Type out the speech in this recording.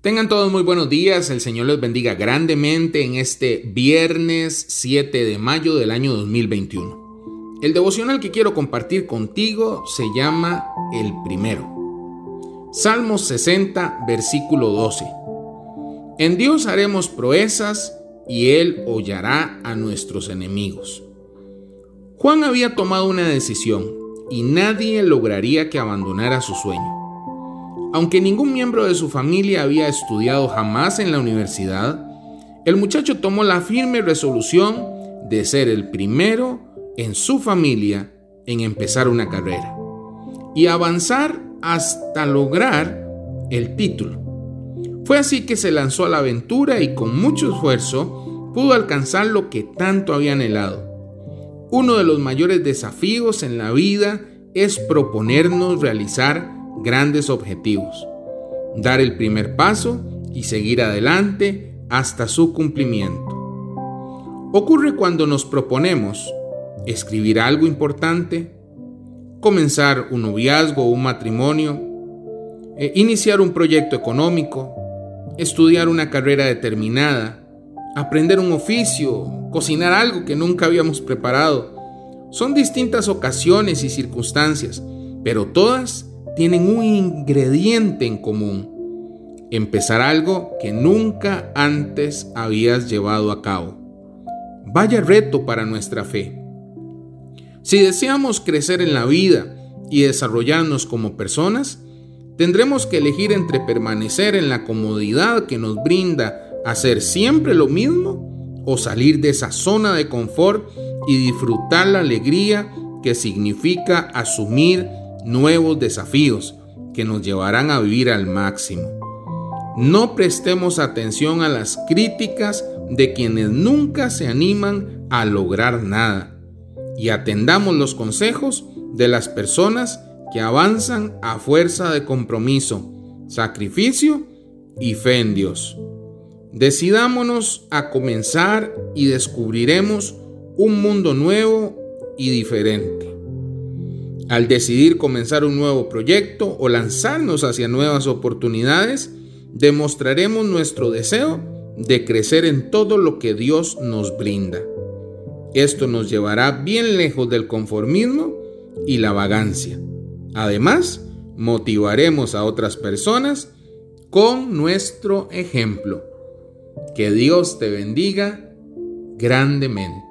Tengan todos muy buenos días, el Señor les bendiga grandemente en este viernes 7 de mayo del año 2021. El devocional que quiero compartir contigo se llama El Primero. Salmos 60, versículo 12. En Dios haremos proezas y Él hollará a nuestros enemigos. Juan había tomado una decisión y nadie lograría que abandonara su sueño. Aunque ningún miembro de su familia había estudiado jamás en la universidad, el muchacho tomó la firme resolución de ser el primero en su familia en empezar una carrera y avanzar hasta lograr el título. Fue así que se lanzó a la aventura y con mucho esfuerzo pudo alcanzar lo que tanto había anhelado. Uno de los mayores desafíos en la vida es proponernos realizar grandes objetivos, dar el primer paso y seguir adelante hasta su cumplimiento. Ocurre cuando nos proponemos escribir algo importante, comenzar un noviazgo o un matrimonio, eh, iniciar un proyecto económico, estudiar una carrera determinada, aprender un oficio, cocinar algo que nunca habíamos preparado. Son distintas ocasiones y circunstancias, pero todas tienen un ingrediente en común. Empezar algo que nunca antes habías llevado a cabo. Vaya reto para nuestra fe. Si deseamos crecer en la vida y desarrollarnos como personas, tendremos que elegir entre permanecer en la comodidad que nos brinda hacer siempre lo mismo o salir de esa zona de confort y disfrutar la alegría que significa asumir nuevos desafíos que nos llevarán a vivir al máximo. No prestemos atención a las críticas de quienes nunca se animan a lograr nada y atendamos los consejos de las personas que avanzan a fuerza de compromiso, sacrificio y fe en Dios. Decidámonos a comenzar y descubriremos un mundo nuevo y diferente. Al decidir comenzar un nuevo proyecto o lanzarnos hacia nuevas oportunidades, demostraremos nuestro deseo de crecer en todo lo que Dios nos brinda. Esto nos llevará bien lejos del conformismo y la vagancia. Además, motivaremos a otras personas con nuestro ejemplo. Que Dios te bendiga grandemente.